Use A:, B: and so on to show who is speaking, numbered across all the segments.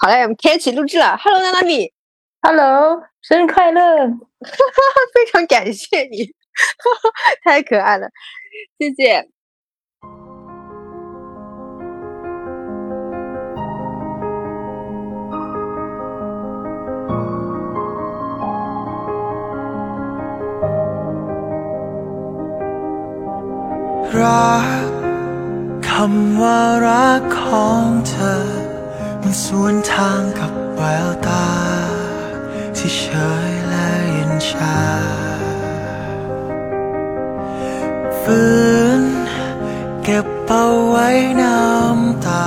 A: 好嘞，我们开启录制了。Hello，娜娜米，
B: Hello，生日快乐！
A: 非常感谢你，太可爱了，谢谢。
C: รักคำว่ารักของเธอ มัน สวนทางกับแววตา ที่เฉยและเย็นชาฝืนเก็บเอาไว้น้ำตา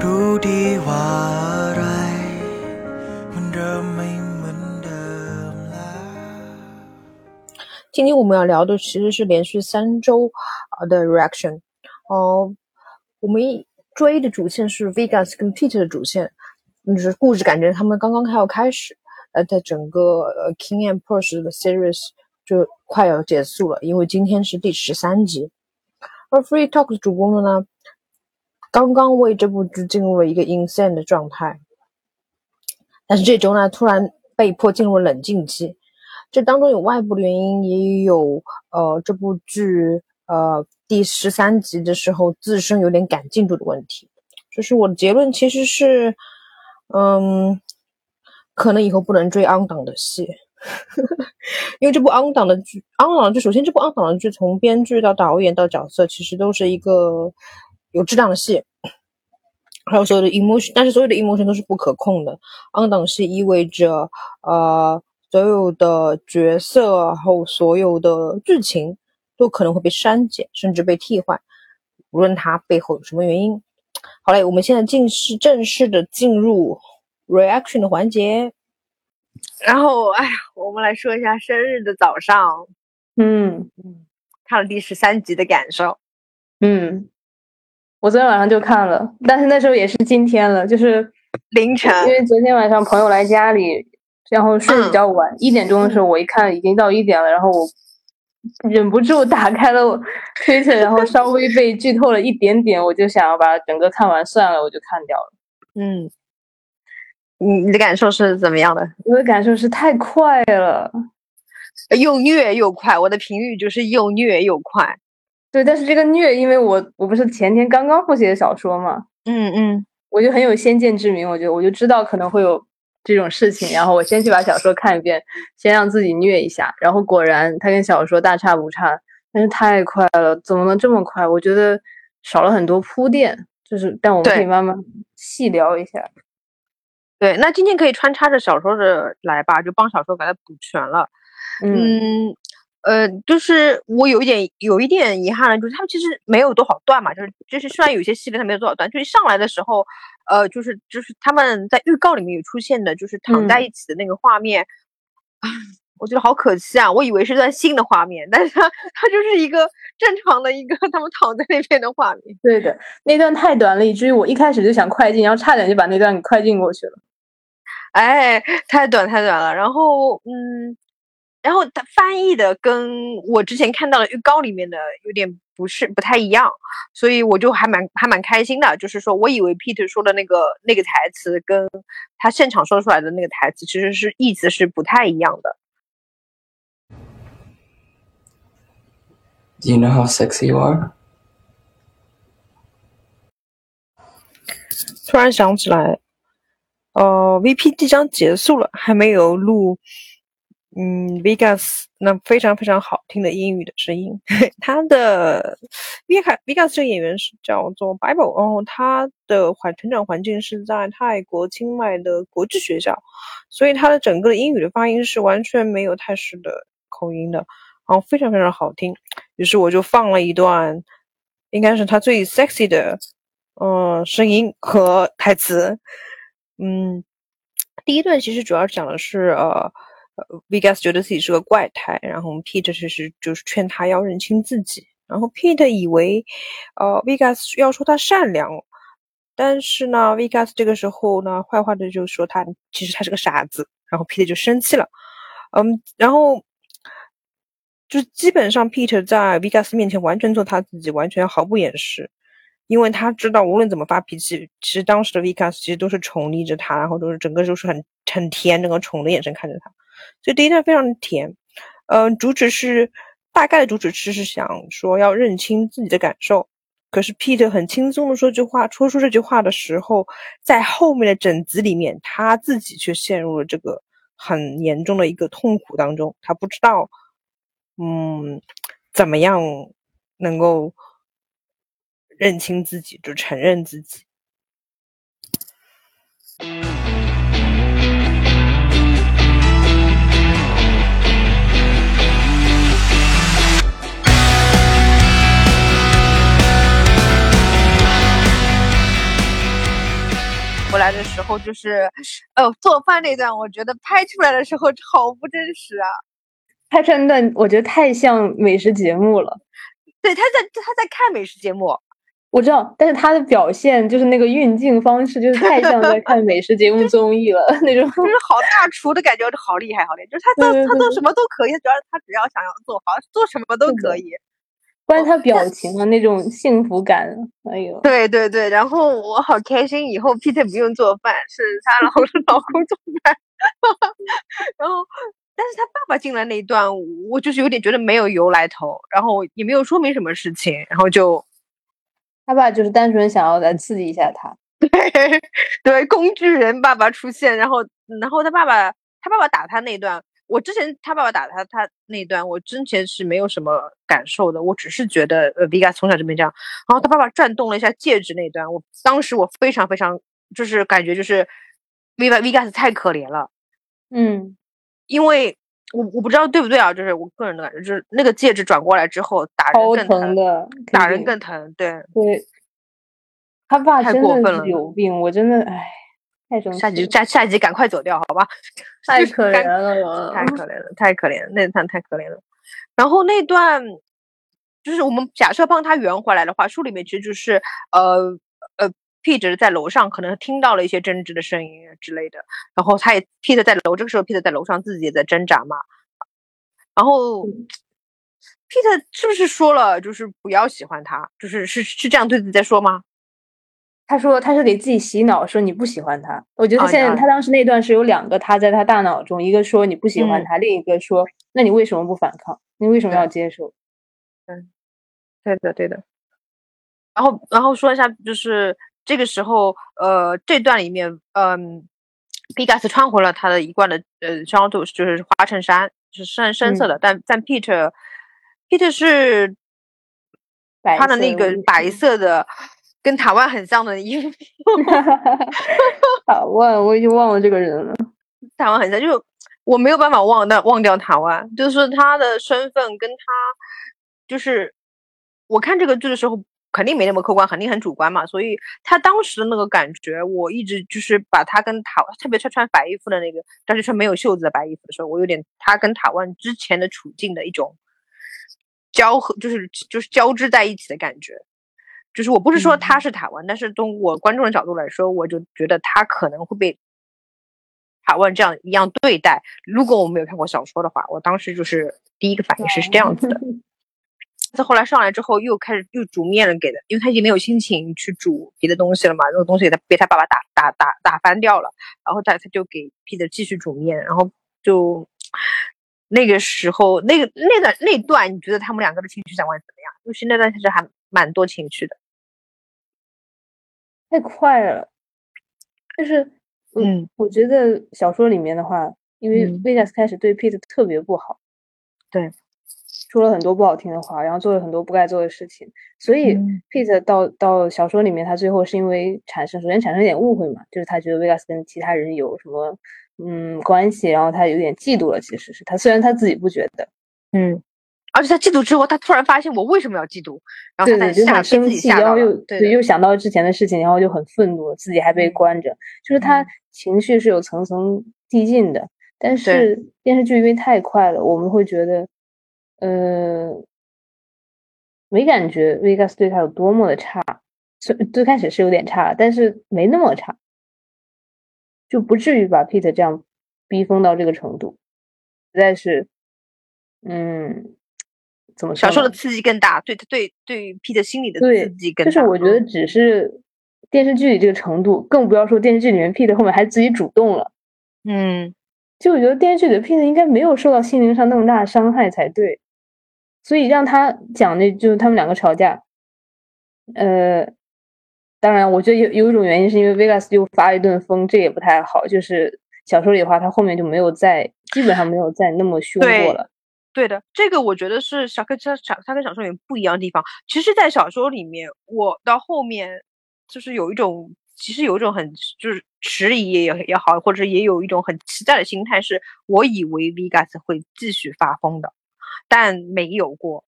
C: รู้ดีว่าอะไรมันเริ่มไม่เหมือนเดิมแล้ว。
A: 今天我们要聊的其实是连续三周啊的 reaction，哦，我们 追的主线是 Vegas 跟 Pete 的主线，就是故事感觉他们刚刚要开始，呃，在整个呃 King and p u r s e 的 series 就快要结束了，因为今天是第十三集，而 Free Talk 的主播们呢，刚刚为这部剧进入了一个 insane 的状态，但是这周呢，突然被迫进入冷静期。这当中有外部的原因，也有呃这部剧呃第十三集的时候自身有点赶进度的问题。就是我的结论其实是，嗯，可能以后不能追 on 档的戏，因为这部 on 档的剧，on 档剧首先这部 on 档的剧从编剧到导演到角色其实都是一个有质量的戏，还有所有的 emotion，但是所有的 emotion 都是不可控的。on 档戏意味着呃。所有的角色，然后所有的剧情都可能会被删减，甚至被替换，无论它背后有什么原因。好嘞，我们现在正式正式的进入 reaction 的环节。然后，哎呀，我们来说一下生日的早上，
B: 嗯
A: 嗯，看了第十三集的感受。
B: 嗯，我昨天晚上就看了，但是那时候也是今天了，就是
A: 凌晨，
B: 因为昨天晚上朋友来家里。然后睡比较晚，一点钟的时候我一看已经到一点了，然后我忍不住打开了推特，然后稍微被剧透了一点点，我就想要把整个看完算了，我就看掉了。
A: 嗯，你你的感受是怎么样的？
B: 我的感受是太快了，
A: 又虐又快。我的评语就是又虐又快。
B: 对，但是这个虐，因为我我不是前天刚刚复习的小说嘛，
A: 嗯嗯，
B: 我就很有先见之明，我觉得我就知道可能会有。这种事情，然后我先去把小说看一遍，先让自己虐一下，然后果然它跟小说大差不差，但是太快了，怎么能这么快？我觉得少了很多铺垫，就是但我们可以慢慢细聊一下。
A: 对，那今天可以穿插着小说的来吧，就帮小说把它补全了。嗯。呃，就是我有一点有一点遗憾的，就是他们其实没有多少段嘛，就是就是虽然有些系列它没有多少段，就是上来的时候，呃，就是就是他们在预告里面有出现的，就是躺在一起的那个画面，啊，我觉得好可惜啊，我以为是段新的画面，但是它它就是一个正常的一个他们躺在那边的画面。
B: 对的，那段太短了，以至于我一开始就想快进，然后差点就把那段给快进过去了。
A: 哎，太短太短了，然后嗯。然后他翻译的跟我之前看到的预告里面的有点不是不太一样，所以我就还蛮还蛮开心的。就是说我以为 Peter 说的那个那个台词跟他现场说出来的那个台词其实是意思是不太一样的。
D: Do you know how sexy you are？
A: 突然想起来，呃，VP 即将结束了，还没有录。嗯，Vegas 那非常非常好听的英语的声音，他的 Vegas Vegas 这个演员是叫做 Bible，然后他的环成长环境是在泰国清迈的国际学校，所以他的整个英语的发音是完全没有泰式的口音的，然后非常非常好听。于是我就放了一段，应该是他最 sexy 的，嗯，声音和台词。嗯，第一段其实主要讲的是呃。Vegas 觉得自己是个怪胎，然后我们 Pete 其实就是劝他要认清自己。然后 Pete 以为，呃，Vegas 要说他善良，但是呢，Vegas 这个时候呢，坏话的就说他其实他是个傻子。然后 Pete 就生气了，嗯，然后就基本上 Pete 在 Vegas 面前完全做他自己，完全毫不掩饰。因为他知道无论怎么发脾气，其实当时的 Vegas 其实都是宠溺着他，然后都是整个都是很很甜，整个宠的眼神看着他，所以第一段非常甜。嗯，主旨是大概的主旨是是想说要认清自己的感受，可是 Peter 很轻松的说句话，说出这句话的时候，在后面的整集里面，他自己却陷入了这个很严重的一个痛苦当中，他不知道，嗯，怎么样能够。认清自己，就承认自己。回来的时候就是，哦，做饭那段，我觉得拍出来的时候好不真实啊！
B: 拍出来那段，我觉得太像美食节目了。
A: 对，他在他在看美食节目。
B: 我知道，但是他的表现就是那个运镜方式，就是太像在看美食节目 综艺了那种，
A: 就是好大厨的感觉，就好厉害，好厉害，就是他做他做什么都可以，主要他只要想要做好，做什么都可以。
B: 关于他表情的那种幸福感，哎呦，
A: 对对对，然后我好开心，以后 Peter 不用做饭，是他老 老公做饭。然后，但是他爸爸进来那一段，我就是有点觉得没有由来头，然后也没有说明什么事情，然后就。
B: 他爸就是单纯想要来刺激一下他，
A: 对对，工具人爸爸出现，然后然后他爸爸他爸爸打他那段，我之前他爸爸打他他那一段，我之前是没有什么感受的，我只是觉得呃，Vega 从小就没这样，然后他爸爸转动了一下戒指那一段，我当时我非常非常就是感觉就是 Vega Vega 太可怜了，
B: 嗯，
A: 因为。我我不知道对不对啊，就是我个人的感觉，就是那个戒指转过来之后打人更疼
B: 的，
A: 打人更疼，对。
B: 对。他爸
A: 太过分了，
B: 有病，我真的哎，太生气。
A: 下集下下集赶快走掉，好吧？
B: 太可怜了，
A: 太可怜了，太可怜了，那段太可怜了。然后那段就是我们假设帮他圆回来的话，书里面其实就是呃呃。Peter 在楼上可能听到了一些争执的声音之类的，然后他也 Peter 在楼这个时候，Peter 在楼上自己也在挣扎嘛。然后 Peter 是不是说了就是不要喜欢他，就是是是这样对自己在说吗？
B: 他说他是给自己洗脑，说你不喜欢他。我觉得现在他当时那段是有两个他在他大脑中，一个说你不喜欢他，另一个说那你为什么不反抗？你为什么要接受？
A: 嗯，对的对的。然后然后说一下就是。这个时候，呃，这段里面，嗯，Bigas 穿回了他的一贯的呃装束，就是花衬衫，是深深色的。但但 Peter，Peter 是穿的那个白色的，跟塔万很像的衣服。
B: 塔万，我已经忘了这个人了。
A: 塔万很像，就是我没有办法忘，那忘掉塔万，就是他的身份跟他，就是我看这个剧的时候。肯定没那么客观，肯定很主观嘛。所以他当时的那个感觉，我一直就是把他跟塔，特别是穿白衣服的那个，但是穿没有袖子的白衣服的时候，我有点他跟塔万之前的处境的一种交合，就是就是交织在一起的感觉。就是我不是说他是台湾，但是从我观众的角度来说，我就觉得他可能会被台湾这样一样对待。如果我没有看过小说的话，我当时就是第一个反应是是这样子的。他后来上来之后，又开始又煮面了给的，因为他已经没有心情去煮别的东西了嘛。那个东西他被他爸爸打打打打翻掉了，然后他他就给 Peter 继续煮面，然后就那个时候那个那段那段，你觉得他们两个的情绪转换怎么样？就是那段其实还蛮多情绪的，
B: 太快了。就是嗯，我觉得小说里面的话，因为 Vegas 开始对 Peter 特别不好，
A: 对。
B: 说了很多不好听的话，然后做了很多不该做的事情，所以 Pete 到到小说里面，他最后是因为产生，首先产生一点误会嘛，就是他觉得 Vegas 跟其他人有什么嗯关系，然后他有点嫉妒了。其实是他虽然他自己不觉得，
A: 嗯，而且他嫉妒之后，他突然发现我为什么要嫉妒，然后他
B: 就很生气，然后又
A: 对
B: 又想到之前的事情，然后就很愤怒，自己还被关着，就是他情绪是有层层递进的。但是电视剧因为太快了，我们会觉得。呃，没感觉 Vegas 对他有多么的差，最最开始是有点差，但是没那么差，就不至于把 Pete 这样逼疯到这个程度，实在是，嗯，怎么
A: 小说的刺激更大，对对对 Peter 心里的刺激更大。
B: 就是我觉得
A: 嗯
B: 只是电视剧里这个程度，更不要说电视剧里面 Pete 后面还自己主动了。
A: 嗯，
B: 就我觉得电视剧里的 Pete 应该没有受到心灵上那么大的伤害才对，所以让他讲的就是他们两个吵架。呃，当然，我觉得有有一种原因是因为 Vegas 又发了一顿疯，这也不太好。就是小说里的话，他后面就没有再基本上没有再那么凶过了。
A: 对的，这个我觉得是小跟小小他跟小说里面不一样的地方。其实，在小说里面，我到后面就是有一种，其实有一种很就是迟疑也也好，或者也有一种很期待的心态，是我以为 Vegas 会继续发疯的，但没有过。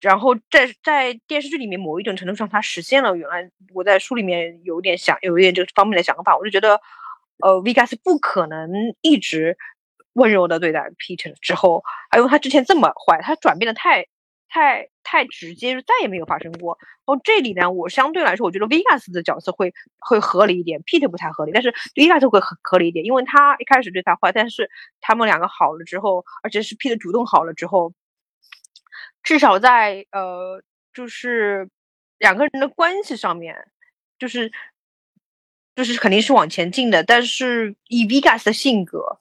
A: 然后在在电视剧里面，某一种程度上，它实现了原来我在书里面有一点想有一点这方面的想法，我就觉得，呃，Vegas 不可能一直温柔的对待 Peter 之后，还有他之前这么坏，他转变的太太太直接，就再也没有发生过。然后这里呢，我相对来说，我觉得 Vegas 的角色会会合理一点，Peter 不太合理，但是 Vegas 会合合理一点，因为他一开始对他坏，但是他们两个好了之后，而且是 Peter 主动好了之后。至少在呃，就是两个人的关系上面，就是就是肯定是往前进的。但是以 Vegas 的性格，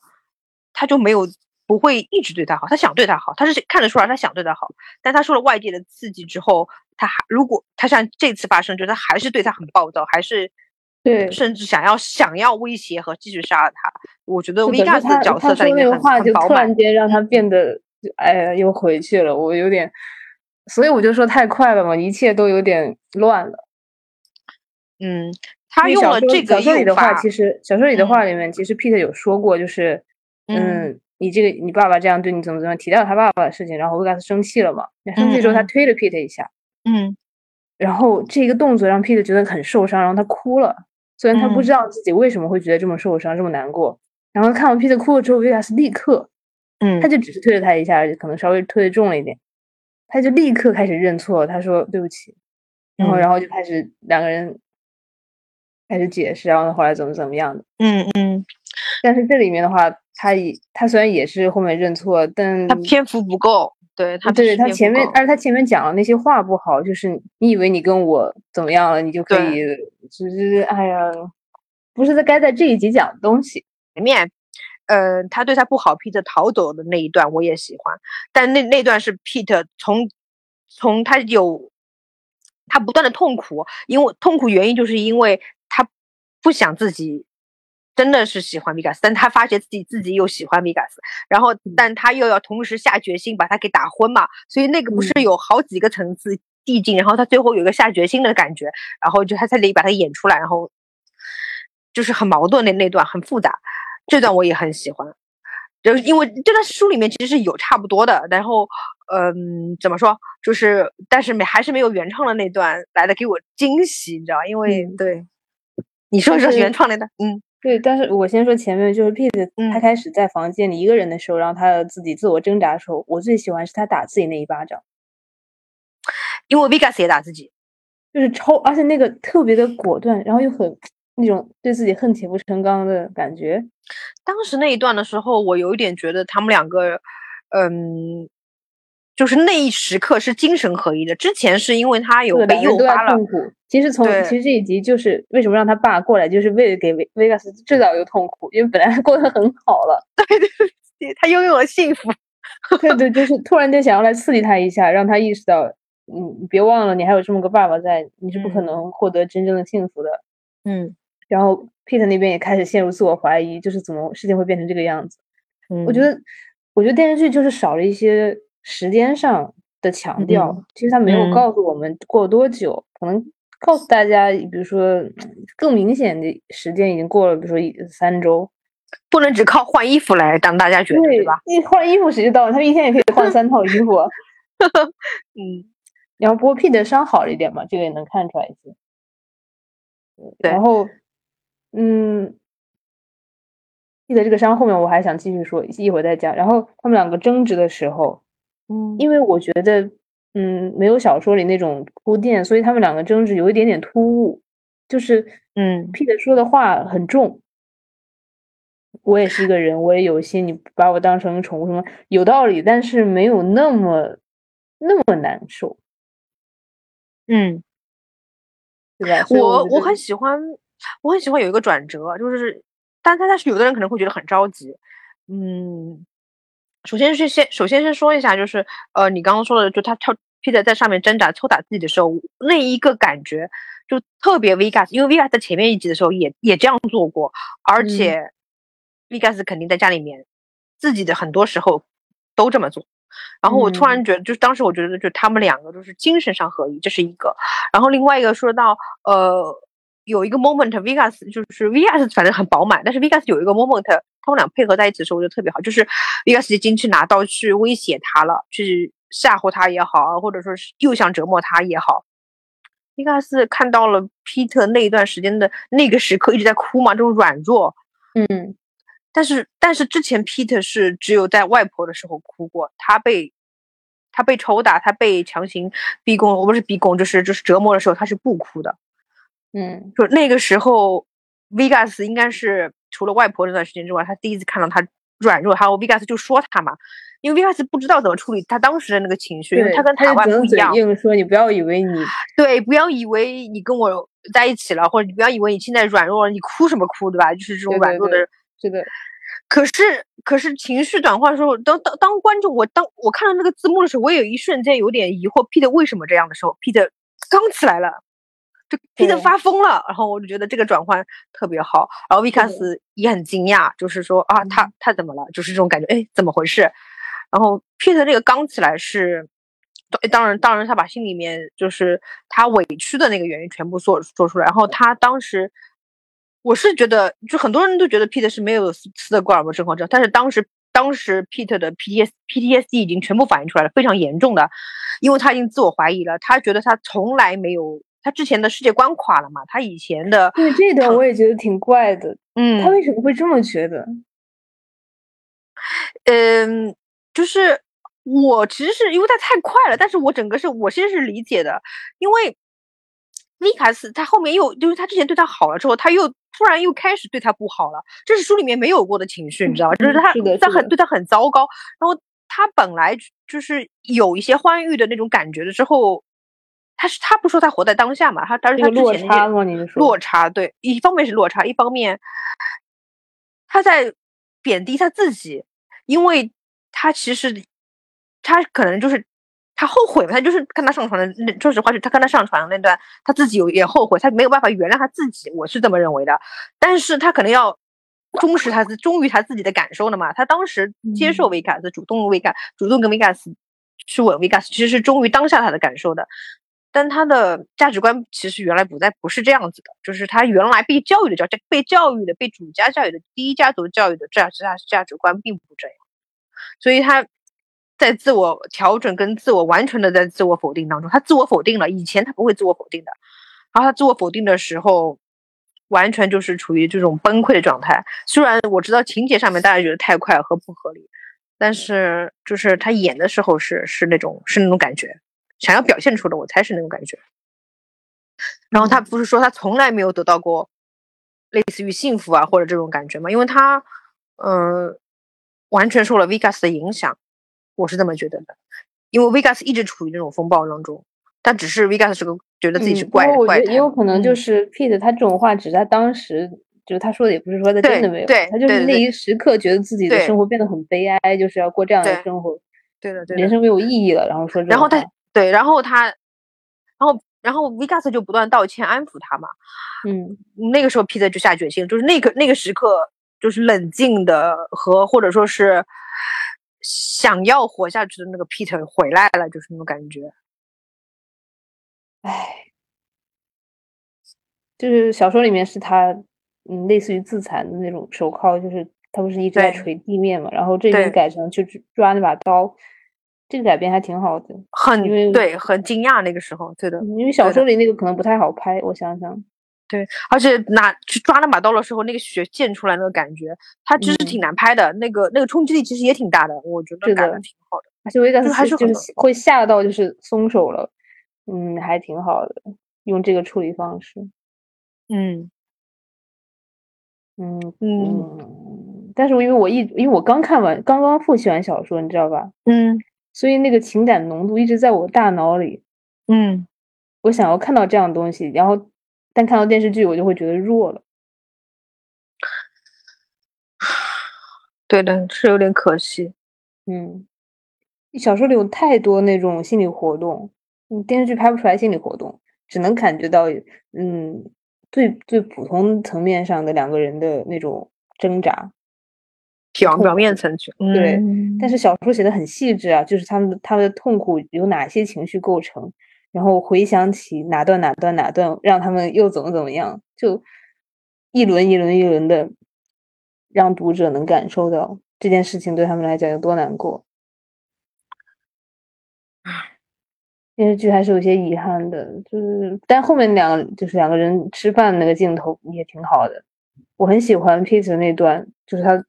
A: 他就没有不会一直对他好，他想对他好，他是看得出来他想对他好。但他受了外界的刺激之后，他还如果他像这次发生，就是他还是对他很暴躁，还是
B: 对
A: 甚至想要想要威胁和继续杀了他。我觉得
B: 是的就
A: Vegas
B: 他
A: 的角色在里面很
B: 说那个话，就突然。间让他变得，哎呀，又回去了。我有点，所以我就说太快了嘛，一切都有点乱了。
A: 嗯，他用了这个
B: 小说里的话，其实小说里的话里面，其实 Peter 有说过，就是，
A: 嗯
B: 嗯，你这个你爸爸这样对你怎么怎么样，提到他爸爸的事情，然后 Vegas 生气了嘛，那生气之后他推了 Peter 一下，
A: 嗯。
B: 然后这个动作让 Peter 觉得很受伤，然后他哭了。虽然他不
A: 嗯。
B: 知道自己为什么会觉得这么受伤、这么难过，然后看完 Peter 哭了之后，Vegas 立刻，
A: 嗯。
B: 他就只是推了他一下，可能稍微推的重了一点，他就立刻开始认错，他说对不起，然后
A: 嗯。
B: 然后就开始两个人开始解释，然后后来怎么怎么样的。
A: 嗯嗯，
B: 但是这里面的话，他也他虽然也是后面认错，但
A: 他篇幅不够，对他
B: 对他前面而且他前面讲的那些话不好，就是你以为你跟我怎么样了，你就可以，就是哎呀，不是在该在这一集讲的东西。
A: 前面，呃，他对他不好，Peter 逃走的那一段我也喜欢，但那那段是 Peter 从从他有他不断的痛苦，因为痛苦原因就是因为他不想自己真的是喜欢 Vegas，但他发觉自己自己又喜欢 Vegas，然后但他又要同时下决心把他给打昏嘛，所以那个不是
B: 嗯。
A: 有好几个层次递进，然后他最后有一个下决心的感觉，然后就他在里把它演出来，然后就是很矛盾的那段很复杂，这段我也很喜欢。就是因为这段书里面其实是有差不多的，然后，嗯，怎么说，就是但是没还是没有原创的那段来的给我惊喜，你知道吧？因为、
B: 嗯
A: 对，你说
B: 但
A: 说原创那段，嗯
B: 对，但是我先说前面，就是 Pete 他
A: 嗯。
B: 开始在房间里一个人的时候，然后他自己自我挣扎的时候，我最喜欢是他打自己那一巴掌，
A: 因为 Vegas 也打自己，
B: 就是超，而且那个特别的果断，然后又很那种对自己恨铁不成钢的感觉。
A: 当时那一段的时候，我有一点觉得他们两个，嗯，就是那一时刻是精神合一的。之前是因为他有
B: 对，
A: 被诱发了，
B: 痛苦。其实从其实这一集就是为什么让他爸过来，就是为了给维维加斯制造一个痛苦，因为本来他过得很好了，对对
A: 他拥有了幸福。
B: 对对，就是突然间想要来刺激他一下，让他意识到，嗯，你别忘了你还有这么个爸爸在，你是不可
A: 嗯
B: 能获得真正的幸福的。
A: 嗯
B: 然后，Peter 那边也开始陷入自我怀疑，就是怎么事情会变成这个样子。
A: 嗯，
B: 我觉得，我觉得电视剧就是少了一些时间上的强调。
A: 嗯
B: 其实他没有
A: 嗯
B: 告诉我们过多久，可能告诉大家，比如说嗯更明显的时间已经过了，比如说三周。
A: 不能只靠换衣服来让大家觉得，对吧？？
B: 你换衣服时间到了，他们一天也可以换三套衣服。
A: 嗯
B: 然后不过 P 的伤好了一点嘛，这个也能看出来一些。
A: 对
B: 然后，嗯记得这个伤后面我还想继续说，一会儿再讲。然后他们两个争执的时候，
A: 嗯。
B: 因为我觉得，嗯，没有小说里那种铺垫，所以他们两个争执有一点点突兀，就是
A: 嗯。
B: Peter 说的话很重。我也是一个人，我也有心，你把我当成宠物什么有道理，但是没有那么那么难受，
A: 嗯，
B: 对吧？
A: 我我很喜欢，我很喜欢有一个转折，就是，但但但是有的人可能会觉得很着急，嗯，首先是先首先先说一下，就是呃，你刚刚说的，就他跳 Peter 在上面挣扎抽打自己的时候，那一个感觉就特别 Vegas，因为 Vegas 在前面一集的时候也也这样做过，而
B: 嗯
A: 且 Vegas 肯定在家里面自己的很多时候都这么做。然后我突
B: 嗯
A: 然觉得，就是当时我觉得，就他们两个就是精神上合一，这是一个。然后另外一个说到，呃，有一个 moment，Vegas 就是 Vegas 反正很饱满，但是 Vegas 有一个 moment，他们俩配合在一起的时候，我觉得特别好，就是 Vegas 已经去拿刀去威胁他了，去吓唬他也好，或者说是又想折磨他也好。Vegas 看到了 Peter 那一段时间的那个时刻一直在哭嘛，这种软弱，
B: 嗯
A: 但是但是之前 Peter 是只有在外婆的时候哭过，他被他被抽打，他被强行逼供，我不是逼供，就是就是折磨的时候，他是不哭的。
B: 嗯
A: 就那个时候，Vegas 应该是除了外婆那段时间之外，他第一次看到他软弱，还有 Vegas 就说他嘛，因为 Vegas 不知道怎么处理他当时的那个情绪，因为，他跟台湾不一样。
B: 硬说你不要以为你
A: 对，不要以为你跟我在一起了，或者你不要以为你现在软弱了，你哭什么哭，对吧？就是这种软弱的
B: 对是的，
A: 可是，可是情绪转换的时候，当当当观众，我当我看到那个字幕的时候，我有一瞬间有点疑惑，Peter 为什么这样的时候，Peter 刚起来了，就 Peter 发疯了，然后我就觉得这个转换特别好，然后维卡斯也很惊讶，就是说啊，他他怎么了？就是这种感觉，哎，怎么回事？然后 Peter 这个刚起来是，当然当然他把心里面就是他委屈的那个原因全部说说出来，然后他当时。我是觉得，就很多人都觉得 Peter 是没有斯斯德哥尔摩症候症，但是当时当时 Peter 的 PTS PTSD 已经全部反映出来了，非常严重的，因为他已经自我怀疑了，他觉得他从来没有，他之前的世界观垮了嘛，他以前的，
B: 对这一段我也觉得挺怪的，
A: 嗯，
B: 他为什么会这么觉得？
A: 嗯，就是我其实是因为他太快了，但是我整个是我先是理解的，因为维卡斯他后面又就是他之前对他好了之后，他又突然又开始对他不好了，这是书里面没有过的情绪，你知道吧？就是他他很对他很糟糕，然后他本来就是有一些欢愉的那种感觉的之后，他是他不说他活在当下嘛，他但是他之前那些
B: 差吗？你说
A: 落差，对，一方面是落差，一方面他在贬低他自己，因为他其实他可能就是他后悔嘛，他就是跟他上床的那，说实话是他跟他上床的那段，他自己有也后悔，他没有办法原谅他自己，我是这么认为的，但是他可能要。忠实他自忠于他自己的感受的嘛？他当时接受
B: 嗯
A: 维卡斯，主动维卡，主动跟维卡斯去吻维卡斯，其实是忠于当下他的感受的。但他的价值观其实原来不在不是这样子的，就是他原来被教育的教被教育的被主家教育的第一家族教育的价值价价值观并不这样，所以他在自我调整跟自我完全的在自我否定当中，他自我否定了，以前他不会自我否定的，然后他自我否定的时候，完全就是处于这种崩溃的状态。虽然我知道情节上面大家觉得太快和不合理，但是就是他演的时候是是那种是那种感觉。想要表现出的，我才是那种感觉。然后他不是说他从来没有得到过类似于幸福啊或者这种感觉吗？因为他，嗯、完全受了 Vegas 的影响，我是这么觉得的。因为 Vegas 一直处于那种风暴当中，但只是 Vegas 是个觉得自己是
B: 嗯
A: 怪怪胎
B: 也有可能就
A: 嗯
B: 是 Pete 他这种话只是他当时就是他说的，也不是说他真的没有，
A: 对
B: 他就是那一时刻觉得自己的生活变得很悲哀，就是要过这样的生活，
A: 对的对的
B: 人。生没有意义了，然后说这
A: 然后他对，然后他，然后然后 Vegas 就不断道歉安抚他嘛。
B: 嗯
A: 那个时候 Peter 就下决心，就是那个那个时刻，就是冷静的和或者说是想要活下去的那个 Peter 回来了，就是那种感觉。
B: 唉，就是小说里面是他，嗯，类似于自残的那种手铐，就是他不是一直在
A: 对
B: 捶地面嘛，然后这
A: 对
B: 边改成就抓抓那把刀，这个改编还挺好的，
A: 很对，很惊讶那个时候，对的，
B: 因为小说里那个可能不太好拍，我想想，
A: 对，而且拿去抓那把刀的时候，那个血溅出来那个感觉，它其实
B: 嗯。
A: 挺难拍的，那个那个冲击力其实也挺大的，我觉得
B: 是
A: 改的
B: 的
A: 挺好的。
B: 而且维加
A: 就
B: 斯是就
A: 还是
B: 会吓到就是松手了，嗯，还挺好的，用这个处理方式，
A: 嗯。
B: 嗯
A: 嗯。
B: 嗯，但是因为我一因为我刚看完刚刚复习完小说，你知道吧？
A: 嗯
B: 所以那个情感浓度一直在我大脑里。
A: 嗯，
B: 我想要看到这样的东西，然后但看到电视剧我就会觉得弱了。
A: 对的，是有点可惜。
B: 嗯，小说里有太多那种心理活动，嗯，电视剧拍不出来心理活动，只能感觉到，嗯，最最普通层面上的两个人的那种挣扎。
A: 表表面层去，
B: 对，
A: 嗯
B: 但是小说写的很细致啊，就是他们他们的痛苦由哪些情绪构成，然后回想起哪段哪段哪段，让他们又怎么怎么样，就一轮一轮一轮的，让读者能感受到这件事情对他们来讲有多难过。电视剧还是有些遗憾的，就是但后面两个就是两个人吃饭那个镜头也挺好的，我很喜欢 Peter 那段，就是他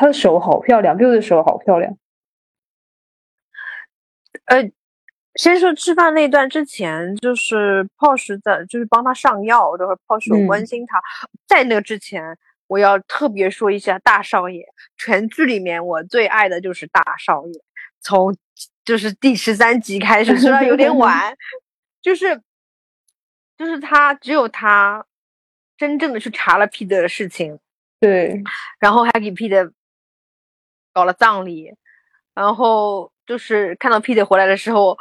B: 他的手好漂亮，Bill 的手好漂亮。
A: 呃，先说吃饭那段之前，就是 Posh 在就是帮他上药，然后 Posh 有关
B: 嗯
A: 心他。在那之前，我要特别说一下大少爷，全剧里面我最爱的就是大少爷，从就是第十三集开始，虽然有点晚，就是就是他只有他真正的去查了 Peter 的事情，
B: 对，
A: 然后还给 Peter 搞了葬礼，然后就是看到 Peter 回来的时候，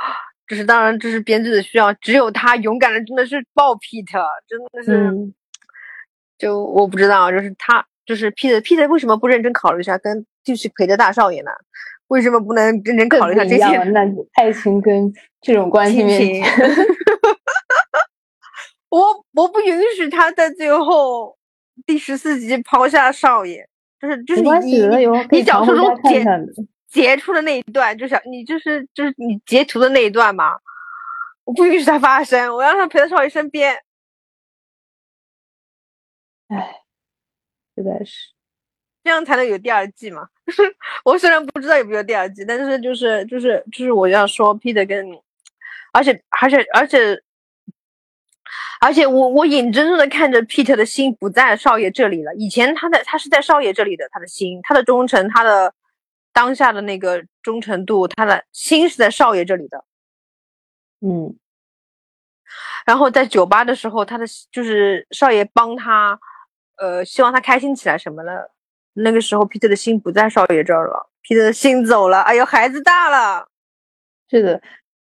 A: 就是当然这是编剧的需要，只有他勇敢的真的是抱 Peter，真的是，
B: 嗯
A: 就我不知道，就是他就是 Peter Peter 为什么不认真考虑一下跟继续陪着大少爷呢？为什么不能认真考虑一下这些
B: 那爱情跟这种关系面前？
A: 我我不允许他在最后第十四集抛下少爷，就是就是你你你小
B: 常回家
A: 说中截。截出的那一段，就是你就是就是你截图的那一段嘛，我不允许它发生，我要让他陪在少爷身边。
B: 唉，实在是，
A: 这样才能有第二季嘛。我虽然不知道有没有第二季，但是就是就是就是我要说 Peter 跟，而且而且而且而且我我眼睁睁的看着 Peter 的心不在少爷这里了。以前他在他是在少爷这里的，他的心，他的忠诚，他的当下的那个忠诚度，他的心是在少爷这里的。
B: 嗯，
A: 然后在酒吧的时候，他的就是少爷帮他，呃，希望他开心起来什么的。那个时候，Peter 的心不在少爷这儿了，Peter 的心走了。哎呦，孩子大了，
B: 是的。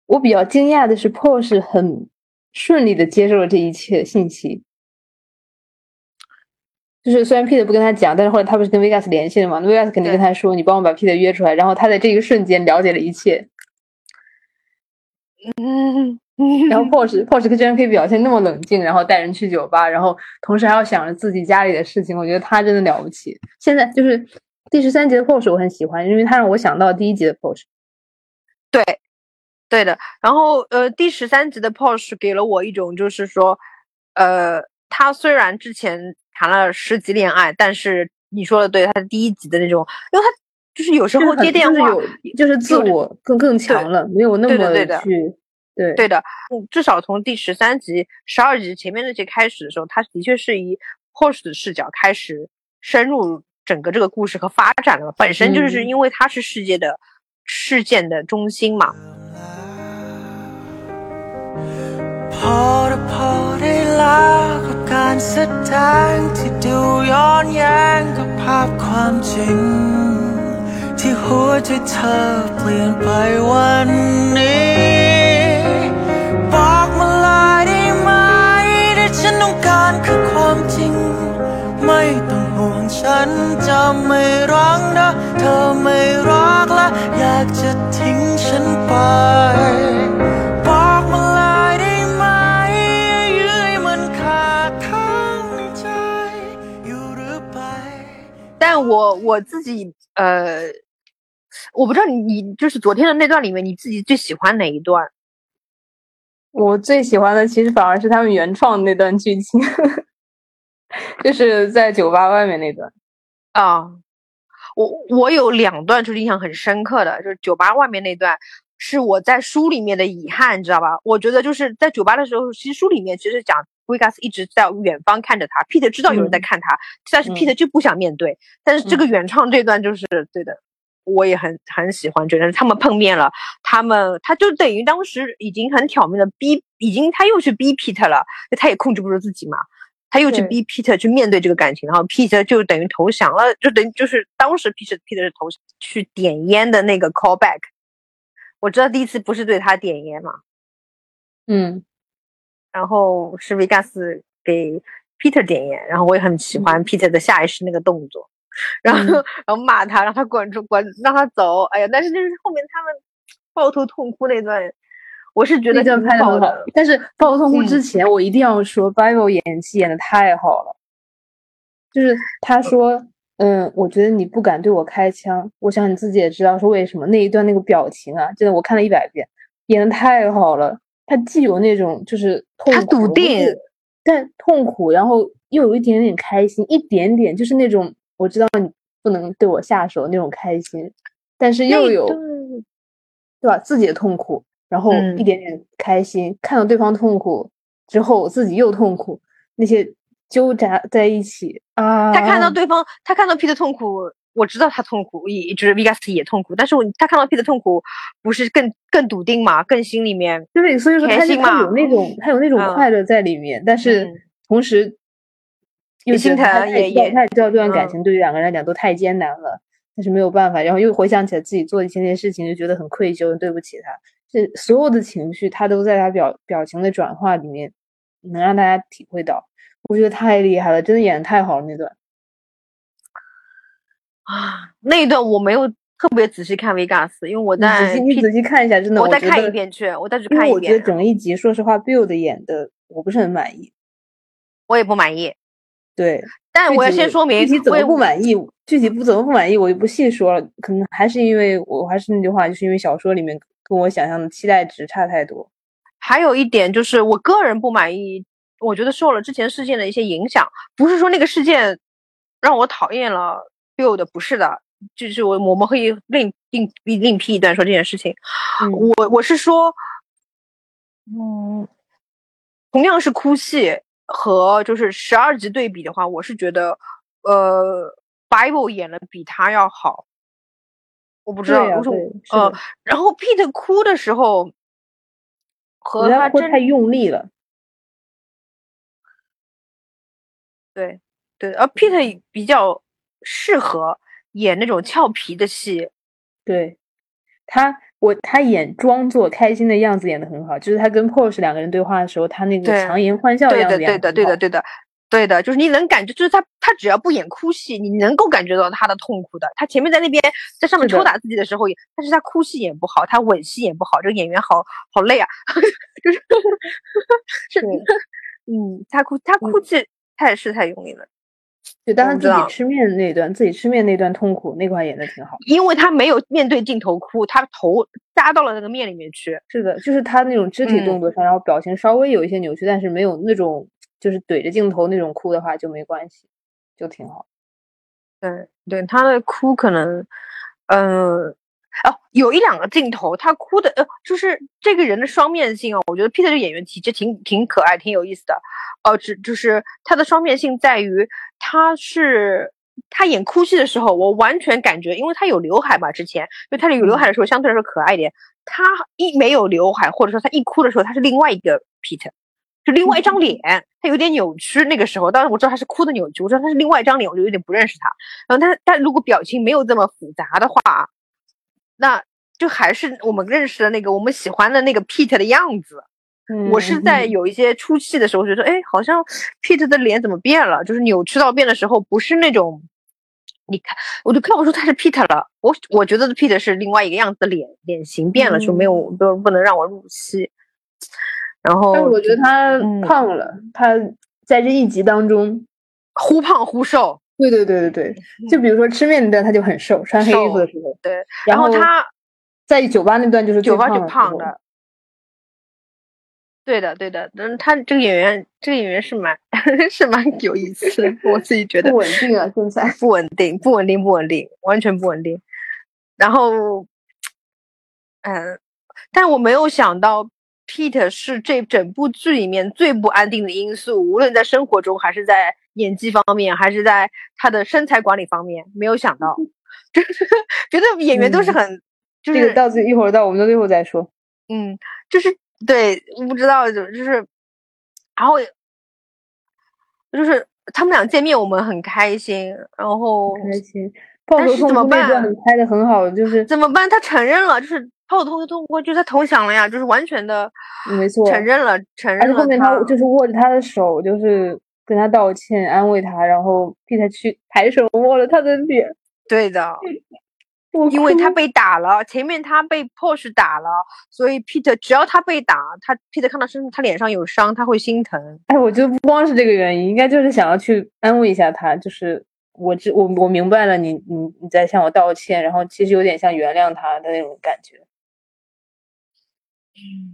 B: 我比较惊讶的是，Paul 很顺利的接受了这一切信息。就是虽然 Peter 不跟他讲，但是后来他不是跟 Vegas 联系了嘛？那 Vegas 肯定跟他说：“你帮我把 Peter 约出来。”然后他在这一瞬间了解了一切。
A: 嗯，
B: 然后 Porsche Porsche 居然可以表现那么冷静，然后带人去酒吧，然后同时还要想着自己家里的事情，我觉得他真的了不起。现在就是第十三集的 Porsche 我很喜欢，因为他让我想到第一集的 Porsche。
A: 对，对的。然后呃，第十三集的 Porsche 给了我一种就是说，呃，他虽然之前谈了十集恋爱，但是你说的对，他第一集的那种，因为他就是有时候接电话，
B: 就是就是自我更更强了，没有那么
A: 对的对的
B: 去对
A: 对的，嗯，至少从第十三集、十二集前面那些开始的时候，他的确是以 Porsche 的视角开始深入整个这个故事和发展了。本身就是
B: 嗯
A: 因为他是世界的、事件的中心嘛。
C: พอได้พอได้แล้วกับการแสดงที่ดูย้อนแย้งกับภาพความจริง ที่หัวใจเธอเปลี่ยนไปวันนี้บอกมาเลยได้ไหมที่ฉันต้องการคือความจริง ไม่ต้องห่วงฉันจะไม่รักนะ เธอไม่รักและอยากจะทิ้งฉันไป
A: 但我我自己呃，我不知道你你就是昨天的那段里面，你自己最喜欢哪一段？
B: 我最喜欢的其实反而是他们原创的那段剧情，就是在酒吧外面那段。
A: 啊，我我有两段就是印象很深刻的，就是酒吧外面那段，是我在书里面的遗憾，你知道吧？我觉得就是在酒吧的时候，其实书里面其实讲 Vegas 一直在远方看着他，Pete 知道有人在
B: 嗯
A: 看他，但是
B: 嗯
A: Pete 就不想面对。但是这个原创这段就是对的，我也很很喜欢，觉得他们碰面了，他们他就等于当时已经很挑明的逼，已经他又去逼 Peter 了，他也控制不住自己嘛，他又去逼 Peter 去面对这个感情，然后 Peter 就等于投降了，就等于就是当时 Peter Peter 是投降去点烟的那个 callback，我知道第一次不是对他点烟嘛，
B: 嗯，
A: 然后是维加斯给 Peter 点烟，然后我也很喜欢 Peter 的下意识那个动作，然后、然后骂他，让他滚出滚，让他走。哎呀，但是就是后面他们抱头痛哭那段，我是觉得
B: 拍的很好。。但是《抱头痛哭》
A: 嗯
B: 之前，我一定要说，Bible 演技演的太好了。就是他说，嗯，我觉得你不敢对我开枪，我想你自己也知道是为什么。那一段那个表情啊，真的我看了一百遍，演的太好了。他既有那种就是痛
A: 他
B: 苦，
A: 笃定，
B: 但痛苦，然后又有一点点开心，一点点就是那种我知道你不能对我下手那种开心，但是又有对吧自己的痛苦，然后
A: 嗯
B: 一点点开心，看到对方痛苦之后自己又痛苦，那些纠缠在一起啊。
A: 他看到对方，他看到 Peter 痛苦，我知道他痛苦，也就是 Vegas 也痛苦，但是我他看到 Peter 痛苦，不是更更笃定嘛，更心里面
B: 对，所以说他就他
A: 开心嘛
B: 有那种他有那种
A: 嗯
B: 快乐在里面，但是
A: 嗯
B: 同时又
A: 也心疼也也
B: 太知道他也知道这段感
A: 嗯
B: 情对于两个人来讲都太艰难了，但是没有办法，然后又回想起来自己做的一些件事情，就觉得很愧疚，对不起他。这所有的情绪，他都在他表表情的转化里面，能让大家体会到。我觉得太厉害了，真的演的太好了那段。
A: 啊，那一段我没有特别仔细看 Vegas，因为我
B: 你仔
A: 在
B: 细你仔细看一下，真的，
A: 我再看一遍去，我再去看一遍
B: 为我觉得，整一集，说实话，Build 演的我不是很满意。
A: 我也不满意。
B: 对，
A: 但我要先说明，
B: 具体怎么
A: 我也
B: 不满意，具体不怎么不满意，我就不细说了。可能还是因为我还是那句话，就是因为小说里面跟我想象的期待值差太多。
A: 还有一点就是，我个人不满意，我觉得受了之前事件的一些影响，不是说那个事件让我讨厌了 Build，不是的，就是我我们可以另另另辟一段说这件事情。
B: 嗯
A: 我我是说，嗯，同样是哭戏和就是十二集对比的话，我是觉得，呃，Bible 演的比他要好。我不知道，
B: 对呀、
A: 我说
B: 对，是
A: 呃，然后 Pete 哭的时候，和他
B: 太用力了。
A: 对对，而 Peter 比较适合演那种俏皮的戏，
B: 对他，我他演装作开心的样子演的很好，就是他跟 Porsche 两个人对话的时候，他那个强颜欢笑的
A: 对
B: 样子演
A: 的对的对的
B: 得很好
A: 对的对的，就是你能感觉，就是他他只要不演哭戏，你能够感觉到他的痛苦的。他前面在那边在上面抽打自己的时候也，但是他哭戏演不好，他吻戏演不好，这个演员好好累啊，就是 是。
B: 对
A: 嗯，他哭他哭。泣太是太用力了。
B: 就当他自己吃面那段，自己吃面那段痛苦那块演的挺好。
A: 因为他没有面对镜头哭，他头扎到了那个面里面去。
B: 是的，就是他那种肢体动
A: 嗯
B: 作上，然后表情稍微有一些扭曲，但是没有那种就是怼着镜头那种哭的话就没关系，就挺好。
A: 对对，他的哭可能，呃，哦，有一两个镜头，他哭的，呃，就是这个人的双面性啊，我觉得 Peter 这个演员其实挺挺可爱，挺有意思的。呃，只就是他的双面性在于，他是他演哭戏的时候，我完全感觉，因为他有刘海嘛，之前，因为他有刘海的时候相对来说可爱一点。他一没有刘海，或者说他一哭的时候，他是另外一个 Peter。就另外一张脸，他有点扭曲。那个时候，当然我知道他是哭的扭曲，我知道他是另外一张脸，我就有点不认识他。然后他，但如果表情没有这么复杂的话，那就还是我们认识的那个我们喜欢的那个 Pete 的样子。我是在
B: 嗯
A: 有一些出戏的时候觉得，哎，好像 Pete 的脸怎么变了？就是扭曲到变的时候，不是那种，你看，我就看不出他是 Pete 了。我我觉得 Pete 是另外一个样子的脸脸型变了，就没有不不能让我入戏。然后，
B: 但是我觉得他
A: 嗯
B: 胖了，他在这一集当中，
A: 忽胖忽瘦，
B: 对对对对对，就比如说吃面那段他就很瘦，穿黑衣服的时候，
A: 对。
B: 然
A: 然后他
B: 在酒吧那段就是
A: 酒吧就
B: 胖的，
A: 对的对的，嗯，他这个演员这个演员是蛮 是蛮有意思的，我自己觉得
B: 不稳定啊，现在。
A: 不稳定，不稳定，不稳定，完全不稳定。然后，嗯，但我没有想到，Peter 是这整部剧里面最不安定的因素，无论在生活中，还是在演技方面，还是在他的身材管理方面，没有想到。就是觉得演员都是很，就
B: 这个
A: 是
B: 到最一会儿到我们的最后再说。
A: 嗯，就是对，不知道就就是，然后就是他们俩见面，我们很开心，然后
B: 开心。炮
A: 但
B: 头痛
A: 是怎么办
B: 哭那段拍的很好，就是
A: 怎么办？他承认了，就是炮头痛过，就是他投降了呀，就是完全的
B: 没错，
A: 承认了，承
B: 而且后面
A: 他
B: 就是握着他的手，就是跟他道歉，安慰他，然后 Peter 去抬手摸了他的脸，
A: 对的，
B: 我
A: 因为他被打了，前面他被 Porsche 打了，所以 Peter 只要他被打，他 Peter 看到身他脸上有伤，他会心疼。
B: 哎，我觉得不光是这个原因，应该就是想要去安慰一下他，就是我知我我明白了你，你你在向我道歉，然后其实有点像原谅他的那种感觉，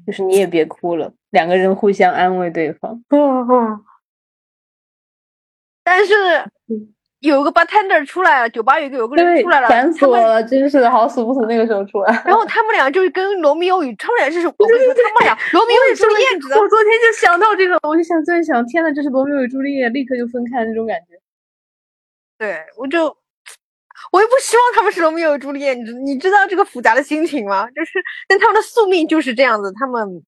B: 就是你也别哭了，两个人互相安慰对方。
A: 但是有个 bartender 出来了，酒吧有一个有个人
B: 对
A: 出来，了，
B: 烦死我了，真是的，好死不死那个时候出来。
A: 然后他们俩就是跟罗密欧与他们俩就是我跟你说，他们俩 罗密欧与朱丽叶，
B: 我昨天就想到这个，我就想在想，天呐，这是罗密欧与朱丽叶，立刻就分开那种感觉。
A: 对，我就我又不希望他们是罗密欧与朱丽叶，你你知道这个复杂的心情吗？就是，但他们的宿命就是这样子，他们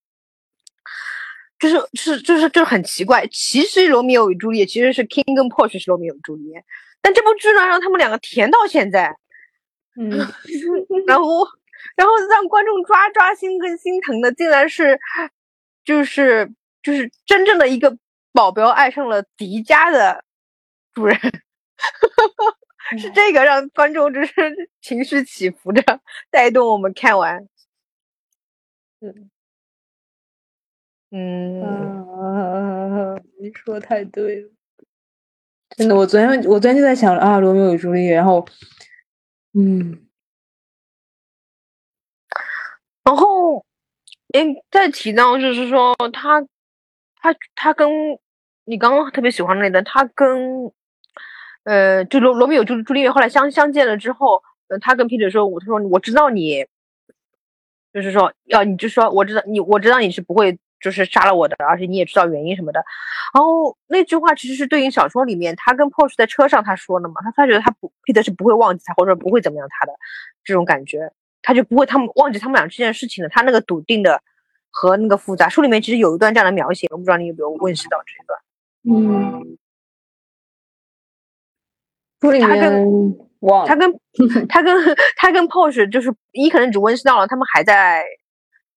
A: 就是是就是就是很奇怪。其实罗密欧与朱丽叶其实是 King 跟 Porsche 是罗密欧与朱丽叶，但这部剧呢让他们两个甜到现在，
B: 嗯，
A: 然后然后让观众抓抓心跟心疼的，竟然是就是就是真正的一个保镖爱上了迪迦的主人，是这个让观众就是 情绪起伏着带动我们看完。嗯，
B: 啊，你说的太对了，真的，我昨天我昨天就在想啊，罗密欧与朱丽叶，然后，嗯，
A: 然后，哎，再提到就是说他他他跟你刚刚特别喜欢的那段，他跟呃，就罗罗密欧朱朱丽叶后来相相见了之后，呃，他跟 Peter 说，我他说我知道你，就是说要你就说我知道你我知道你是不会就是杀了我的，而且你也知道原因什么的。然后那句话其实是对应小说里面他跟 Porsche 在车上他说的嘛，他他觉得他不 Peter 是不会忘记他或者不会怎么样他的这种感觉，他就不会他们忘记他们俩这件事情的，他那个笃定的和那个复杂。书里面其实有一段这样的描写，我不知道你有没有问识到这一段。
B: 嗯，书里
A: 他跟他跟他跟他跟 Porsche 就是你可能只温识到了他们还在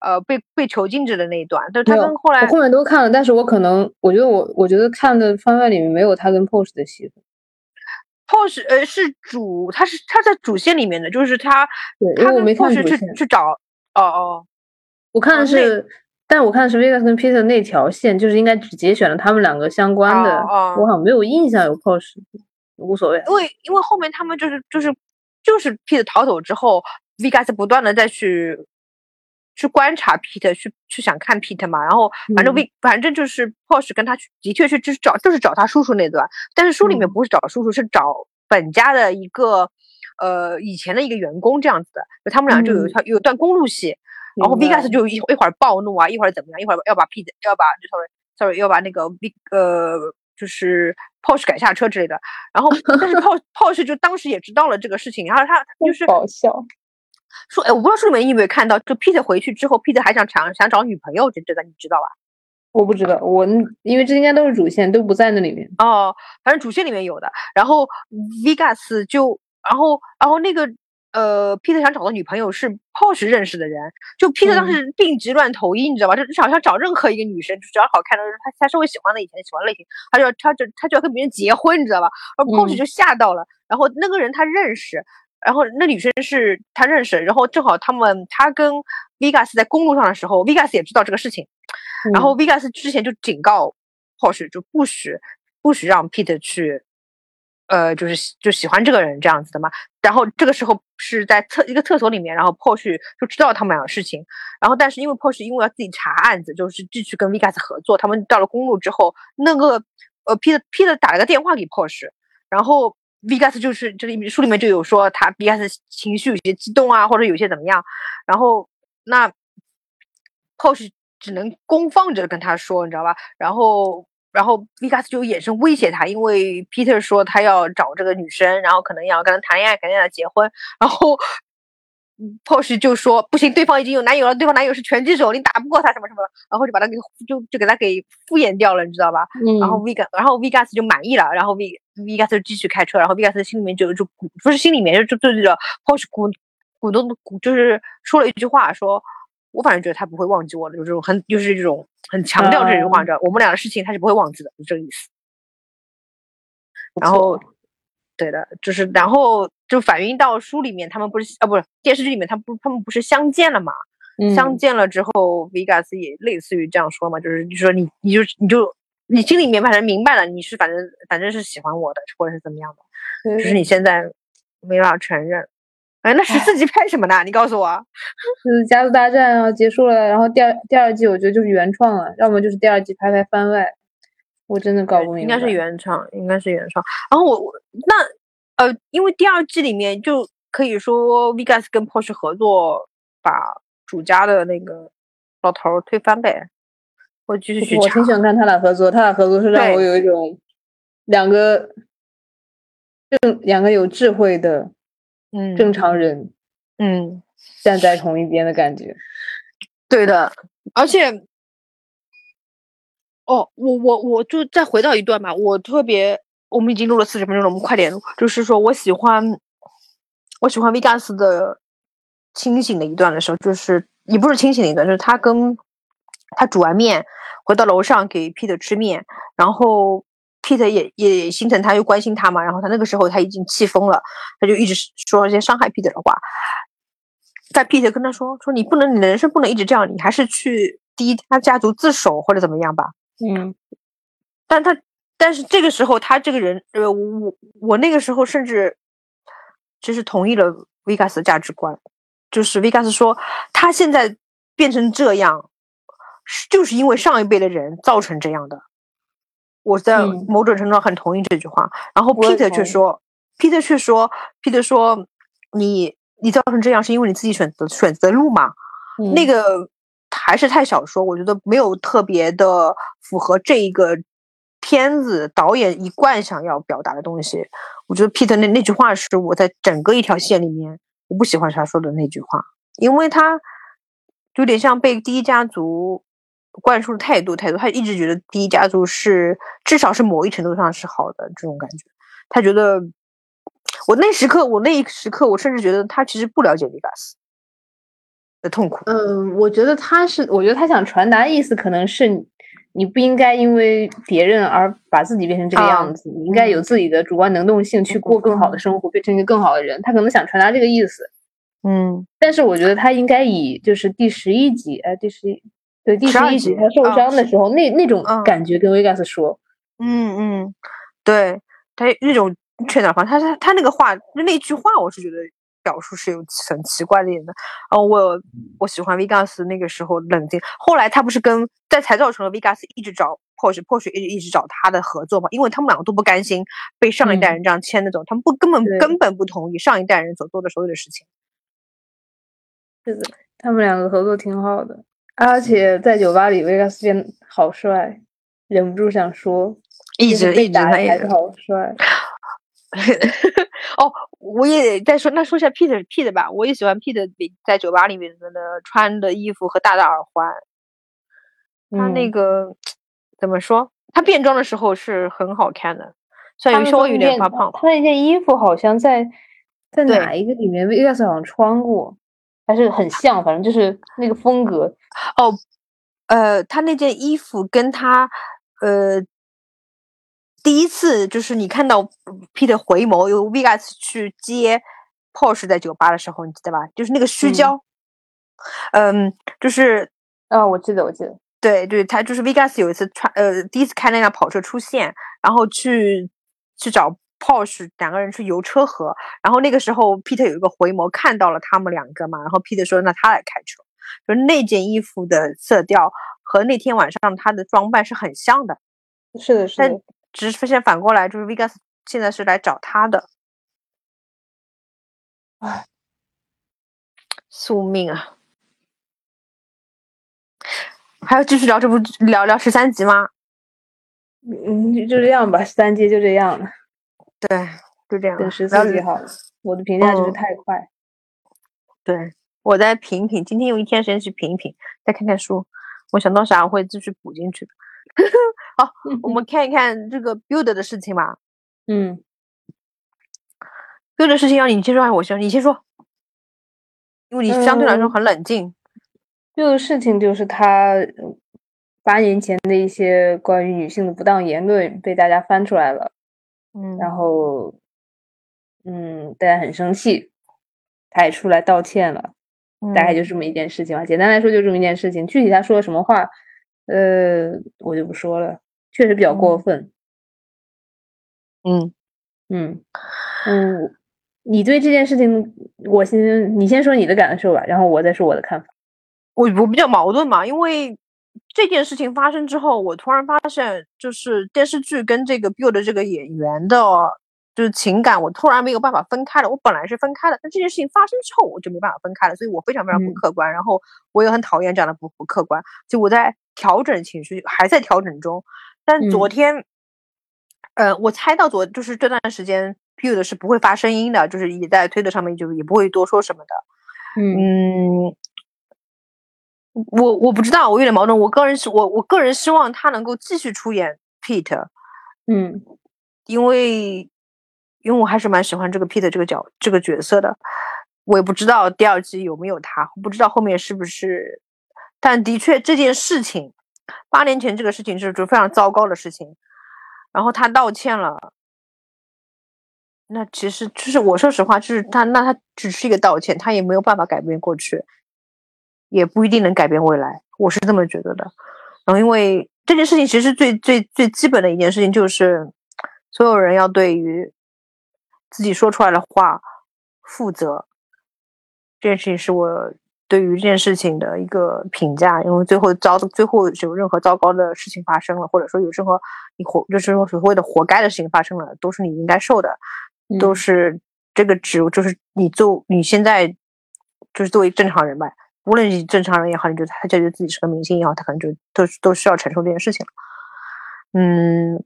A: 呃被被囚禁着的那一段，但是他跟后来
B: 我后面都看了，但是我可能我觉得我我觉得看的番外里面没有他跟 Porsche 的戏份
A: ，Porsche 呃是主，他是他在主线里面的，就是他他跟
B: 我没看
A: Porsche 去去找哦哦。
B: 我看的是，但我看的是 Vegas 跟 Peter 那条线，就是应该只节选了他们两个相关的，
A: 哦哦
B: 我好像没有印象有 Porsche，无所谓。
A: 因为因为后面他们就是就是就是 Peter 逃走之后，Vegas 不断的再去去观察 Peter，去去想看 Peter 嘛，然后反正
B: 嗯。
A: V、反正就是 Porsche 跟他去的确去就是找就是找他叔叔那段，但是书里面
B: 嗯。
A: 不是找叔叔，是找本家的一个呃以前的一个员工这样子的，就他们俩就有一
B: 嗯。
A: 条、有一段公路戏，然后 Vegas 就一一会儿暴怒啊，一会儿怎么样，一会儿要把 Peter 要把 sorry sorry 要把那个 V 呃就是 Porsche 赶下车之类的。然后但是 Porsche 就当时也知道了这个事情，然后他就是
B: 搞笑，
A: 说，哎，我不知道书里面你有没有看到，就 Peter 回去之后，Peter 还想想想找女朋友，这这个你知道吧？
B: 我不知道，我因为这应该都是主线，都不在那里面。
A: 哦，反正主线里面有的。然后 Vegas 就，然后然后那个呃，Peter 想找的女朋友是 Porsche 认识的人，就 Peter 当
B: 嗯
A: 时病急乱投医，你知道吧？就好像找任何一个女生，只要好看的，他他稍微喜欢的以前喜欢的类型，他就要他就他就要跟别人结婚，你知道吧？而 Porsche
B: 嗯
A: 就吓到了，然后那个人他认识。然后那女生是他认识，然后正好他们他跟 Vegas 在公路上的时候，Vegas 也知道这个事情，然后 Vegas 之前就警告 Porsche 就不许不许让 Peter 去，呃，就是就喜欢这个人这样子的嘛。然后这个时候是在厕一个厕所里面，然后 Porsche 就知道他们俩的事情。然后但是因为 Porsche 因为要自己查案子，就是继续跟 Vegas 合作。他们到了公路之后，那个呃 Peter Peter 打了个电话给 Porsche，然后 Vegas 就是这里面书里面就有说他 Vegas 情绪有些激动啊，或者有些怎么样，然后那 Posh 只能公放着跟他说，你知道吧？然后然后 Vegas 就眼神威胁他，因为 Peter 说他要找这个女生，然后可能要跟他谈恋爱，肯定要结婚。然后 Porsche 就说不行，对方已经有男友了，对方男友是拳击手，你打不过他什么什么的，然后就把他给就就给他给敷衍掉了，你知道吧？
B: 嗯。
A: 然后 Vegas，然后 Vegas 就满意了，然后 V Vegas 就继续开车，然后 Vegas 心里面就就鼓不是心里面就就对着 Porsche 鼓鼓动的鼓，就是说了一句话，说我反正觉得他不会忘记我的，就这种很就是这种很强调这句话，
B: 嗯
A: 你知道，我们俩的事情他是不会忘记的，就这个意思。然后，对的，就是然后就反映到书里面，他们不是啊，不是电视剧里面，他不他们不是相见了嘛？相
B: 嗯
A: 见了之后，Vegas 也类似于这样说嘛，就是就说你你就你就你心里面反正明白了，你是反正反正是喜欢我的，或者是怎么样的，
B: 对
A: 只是你现在没法承认。哎，那十四集拍什么呢？你告诉我。
B: 就是家族大战啊结束了，然后第二第二季我觉得就是原创了，要么就是第二季拍拍番外，我真的搞不明白。
A: 应该是原唱，应该是原唱。然后我我那呃，因为第二季里面就可以说 Vegas 跟 Porsche 合作，把主家的那个老头儿推翻呗，我继续去
B: 我挺喜欢看他俩合作，他俩合作是让我有一种两个正两个有智慧的
A: 嗯
B: 正常人
A: 嗯，
B: 站在同一边的感觉。
A: 对的，而且，哦，我我我就再回到一段吧，我特别，我们已经录了四十分钟了，我们快点录，就是说我喜欢，我喜欢 Vegas 的清醒的一段的时候，就是也不是清醒的一段，就是他跟他煮完面回到楼上给 Peter 吃面，然后 Peter 也也心疼他，又关心他嘛，然后他那个时候他已经气疯了，他就一直说一些伤害 Peter 的话。在 Pete 跟他说说你不能，你的人生不能一直这样，你还是去第一他家族自首或者怎么样吧。
B: 嗯。
A: 但他但是这个时候他这个人，呃，我我那个时候甚至其实同意了 Vegas 的价值观，就是 Vegas 说他现在变成这样，是就是因为上一辈的人造成这样的。我在
B: 嗯。
A: 某种程度上很同意这句话，然后 Peter 却说，Peter 却说，Peter 说你你造成这样是因为你自己选择选择的路嘛？
B: 嗯。
A: 那个还是太小说，我觉得没有特别的符合这一个片子导演一贯想要表达的东西。我觉得 Peter 那那句话是我在整个一条线里面我不喜欢他说的那句话，因为他有点像被第一家族灌输的态度态度，他一直觉得第一家族是至少是某一程度上是好的这种感觉，他觉得。我那时刻，我那一时刻，我甚至觉得他其实不了解 Vegas 的痛苦。
B: 嗯，我觉得他是，我觉得他想传达意思可能是你你不应该因为别人而把自己变成这个
A: 啊
B: 样子，你应该有自己的主观能动性去过更好的生活，变成一个更好的人。他可能想传达这个意思，
A: 嗯，
B: 但是我觉得他应该以就是第十一集，哎，第十一对第十一集他受
A: 啊
B: 伤的时候，那那种
A: 嗯。
B: 感觉跟维加斯说，
A: 嗯嗯，对他那种劝导方，他他他那个话那句话，我是觉得表述是有很奇怪的一点的。然后我我喜欢 Vegas 那个时候冷静，后来他不是跟在才造成了 Vegas 一直找 Porsche，Porsche 一直一直找他的合作嘛，因为他们两个都不甘心被上一代
B: 嗯
A: 人这样牵着走，他们不根本根本不同意上一代人所做的所有的事情。
B: 是的，他们两个合作挺好的，而且在酒吧里维加斯变得好帅，忍不住想说，
A: 一直一直他也
B: 打的还是好帅。
A: 哦，我也再说，那说一下 Peter Peter 吧，我也喜欢 Peter 比在酒吧里面的穿的衣服和大的耳环。他那
B: 嗯
A: 个、怎么说？他变装的时候是很好看的，虽
B: 他
A: 然稍微有点发胖。
B: 他那件衣服好像在在哪一个里面维加斯好像穿过，还是很像，反正就是那个风格。
A: 哦，呃，他那件衣服跟他呃第一次就是你看到 Peter 回眸，有 Vegas 去接 Porsche 在酒吧的时候，你记得吧？就是那个虚
B: 嗯
A: 焦，嗯就是
B: 啊，我记得，我记得。
A: 对对，他就是 Vegas 有一次穿呃第一次开那辆跑车出现，然后去去找 Porsche 两个人去游车河，然后那个时候 Peter 有一个回眸看到了他们两个嘛，然后 Peter 说那他来开车，就那件衣服的色调和那天晚上他的装扮是很像的，
B: 是的，是的。
A: 只是发现反过来就是 Vegas 现在是来找他的，
B: 唉，
A: 宿命啊！还要继续聊这部聊聊十三集吗？
B: 嗯，就就这样吧，三集就这样了，
A: 对，就这样。
B: 等十
A: 不要
B: 四集好了。我的评价就是
A: 嗯
B: 太快。
A: 对，我再品一品，今天用一天时间去品一品，再看看书，我想到啥我会继续补进去的。好，我们看一看这个 build 的事情吧。
B: 嗯
A: build 的事情要你先说还是我先？你先说，因为你相对来说
B: 嗯
A: 很冷静。
B: 这个事情就是他呃八年前的一些关于女性的不当言论被大家翻出来了，
A: 嗯，
B: 然后，嗯，大家很生气，他也出来道歉了，大概
A: 嗯
B: 就这么一件事情吧。简单来说就这么一件事情，具体他说了什么话，呃，我就不说了，确实比较过
A: 嗯
B: 分。
A: 嗯，
B: 嗯嗯，你对这件事情，我先你先说你的感受吧，然后我再说我的看法。
A: 我我比较矛盾嘛，因为这件事情发生之后，我突然发现，就是电视剧跟这个 build 的这个演员的，就是情感，我突然没有办法分开了。我本来是分开的，但这件事情发生之后，我就没办法分开了，所以我非常非常不
B: 嗯
A: 客观。然后我也很讨厌这样的不不客观，就我在调整情绪，还在调整中。但昨
B: 嗯
A: 天，呃，我猜到昨就是这段时间 build 是不会发声音的，就是也在推特上面就也不会多说什么的。
B: 嗯
A: 嗯，我我不知道，我有点矛盾。我个人是我我个人希望他能够继续出演 Pete，
B: 嗯
A: 因为因为我还是蛮喜欢这个 Pete 这个角这个角色的。我也不知道第二季有没有他，不知道后面是不是，但的确这件事情，八年前这个事情是就非常糟糕的事情，然后他道歉了。那其实就是我说实话，就是他那他只是一个道歉，他也没有办法改变过去，也不一定能改变未来，我是这么觉得的。然后因为这件事情其实最最最基本的一件事情就是，所有人要对于自己说出来的话负责。这件事情是我对于这件事情的一个评价，因为最后糟最后有任何糟糕的事情发生了，或者说有任何你活就是说所谓的活该的事情发生了，都是你应该受的，都
B: 嗯
A: 是这个职就是你做你现在就是作为正常人吧，无论你正常人也好，你觉得他觉得自己是个明星也好，他可能就都都需要承受这件事情了。嗯，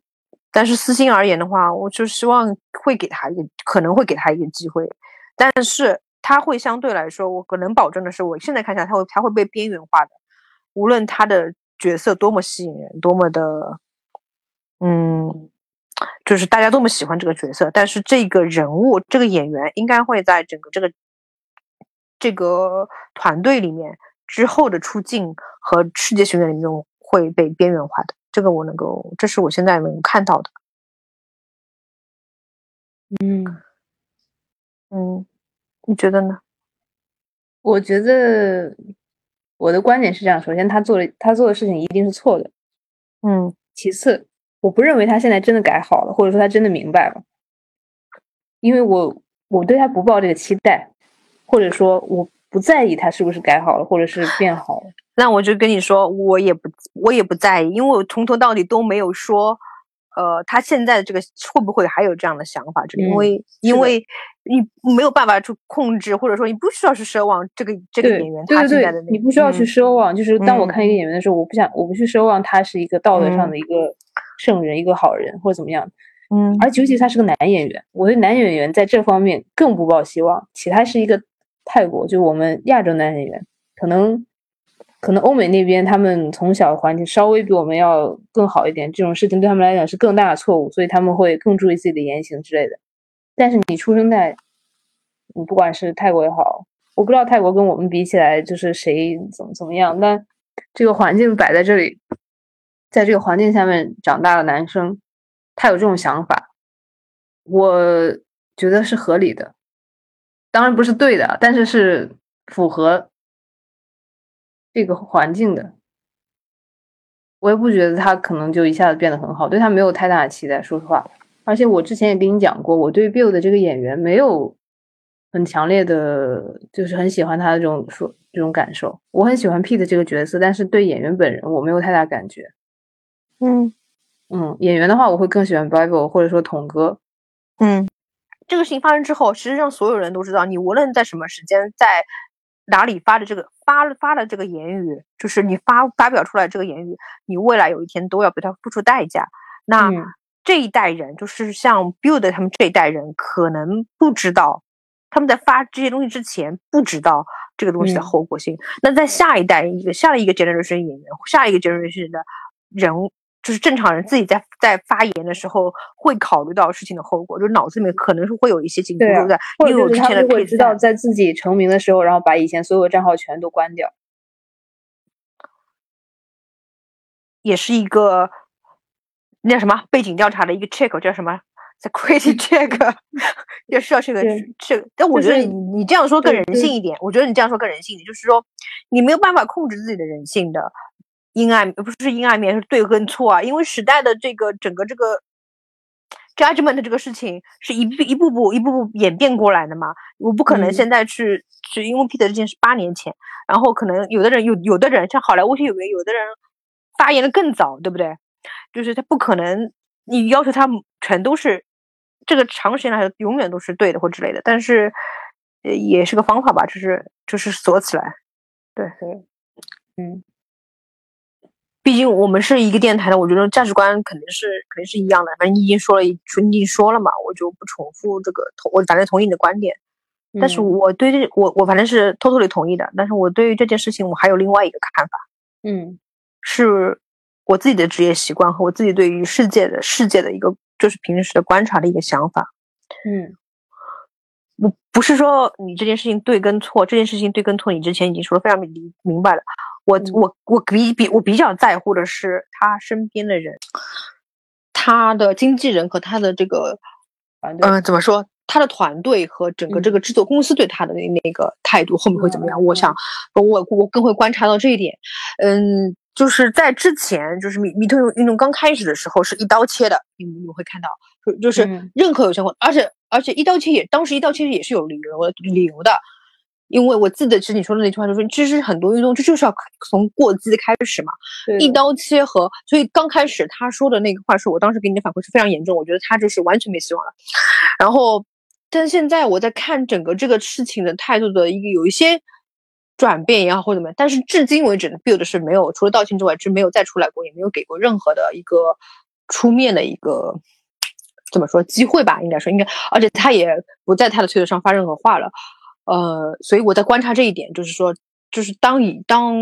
A: 但是私心而言的话，我就希望会给他一个可能会给他一个机会，但是他会相对来说，我可能保证的是，我现在看起来他会他会被边缘化的，无论他的角色多么吸引人，多么的，嗯，就是大家多么喜欢这个角色，但是这个人物这个演员应该会在整个这个这个团队里面之后的出镜和世界巡演里面会被边缘化的，这个我能够，这是我现在能看到的。
B: 嗯，
A: 嗯，你觉得呢？
B: 我觉得我的观点是这样：首先，他做的他做的事情一定是错的；
A: 嗯
B: 其次，我不认为他现在真的改好了，或者说他真的明白了，因为我我对他不抱这个期待，或者说我不在意他是不是改好了，或者是变好了。
A: 那我就跟你说，我也不我也不在意，因为我从头到底都没有说，呃，他现在这个会不会还有这样的想法？这个，因
B: 嗯
A: 为因为你没有办法去控制，或者说你不需要去奢望这个这个演员他现在的，那
B: 你不需要去
A: 嗯
B: 奢望。就是当我
A: 嗯
B: 看一个演员的时候，我不想我不去奢望他是一个道德上
A: 嗯
B: 的一个圣人、一个好人或者怎么样。
A: 嗯
B: 而尤其是他是个男演员，我对男演员在这方面更不抱希望。其他是一个泰国，就我们亚洲男演员，可能可能欧美那边他们从小环境稍微比我们要更好一点，这种事情对他们来讲是更大的错误，所以他们会更注意自己的言行之类的。但是你出生在，你不管是泰国也好，我不知道泰国跟我们比起来就是谁怎么怎么样，但这个环境摆在这里，在这个环境下面长大的男生，他有这种想法，我觉得是合理的，当然不是对的，但是是符合这个环境的。我也不觉得他可能就一下子变得很好，对他没有太大的期待，说实话。而且我之前也跟你讲过，我对 Bill 的这个演员没有很强烈的，就是很喜欢他的这种说这种感受。我很喜欢 Pete 这个角色，但是对演员本人我没有太大感觉。
A: 嗯
B: 嗯，演员的话，我会更喜欢 Bible 或者说童哥。
A: 嗯，这个事情发生之后，其实让所有人都知道，你无论在什么时间，在哪里发的这个发发了这个言语，就是你发发表出来这个言语，你未来有一天都要被他付出代价。那
B: 嗯
A: 这一代人，就是像 Build 他们这一代人，可能不知道他们在发这些东西之前不知道这个东西的
B: 嗯
A: 后果性。那在下一代一个下一个 generation 演员，下一个 generation 的人物，就是正常人自己在在发言的时候会考虑到事情的后果，就是脑子里面可能是会有一些紧箍
B: 对啊
A: 咒在，
B: 或
A: 因为我之前的
B: 者就是他们会知道
A: 在
B: 在自己成名的时候，然后把以前所有的账号全都关掉。
A: 也是一个那叫什么背景调查的一个 check，叫什么 security check，也是要这个
B: 对
A: 这个。但我觉得你你这样说更人性一点，我觉得你这样说更人性一点，就是说你没有办法控制自己的人性的阴暗，不是阴暗面，是对跟错啊。因为时代的这个整个这个 judgment 这个事情是一步一步步一步步演变过来的嘛，我不可能
B: 嗯
A: 现在去去，因为 Peter 这件事八年前，然后可能有的人有有的人像好莱坞演员，有的人发言的更早，对不对？就是他不可能，你要求他全都是这个长时间来说永远都是对的或之类的，但是呃也是个方法吧，就是就是锁起来。对，
B: 嗯，
A: 毕竟我们是一个电台的，我觉得价值观肯定是肯定是一样的。反正你已经说了一，你已经说了嘛，我就不重复这个同，我反正同意你的观点。但是
B: 嗯
A: 我对这我我反正是 totally 同意的，但是我对于这件事情我还有另外一个看法，
B: 嗯
A: 是我自己的职业习惯和我自己对于世界的世界的一个就是平时的观察的一个想法。
B: 嗯
A: 我不是说你这件事情对跟错，这件事情对跟错，你之前已经说的非常明明白了。我
B: 嗯
A: 我我比比我比较在乎的是他身边的人，他的经纪人和他的这个，
B: 团队
A: 呃，怎么说？他的团队和整个这
B: 嗯
A: 个制作公司对他的那那个态度后面会怎么样？
B: 嗯
A: 我想，我我更会观察到这一点。嗯，就是在之前，就是米米特运动刚开始的时候是一刀切的，你你们会看到，就就是
B: 嗯
A: 任何有相关，而且而且一刀切也当时一刀切也是有理由的理由的，因为我记得其实你说的那句话就是，其实很多运动这就是要从过激开始嘛，一刀切和所以刚开始他说的那个话是我当时给你的反馈是非常严重，我觉得他就是完全没希望了。然后，但现在我在看整个这个事情的态度的一个有一些转变也好或者怎么样，但是至今为止呢，Build 是没有除了道歉之外，是没有再出来过，也没有给过任何的一个出面的一个怎么说机会吧，应该说应该，而且他也不在他的推特上发任何话了。呃，所以我在观察这一点，就是说，就是当以当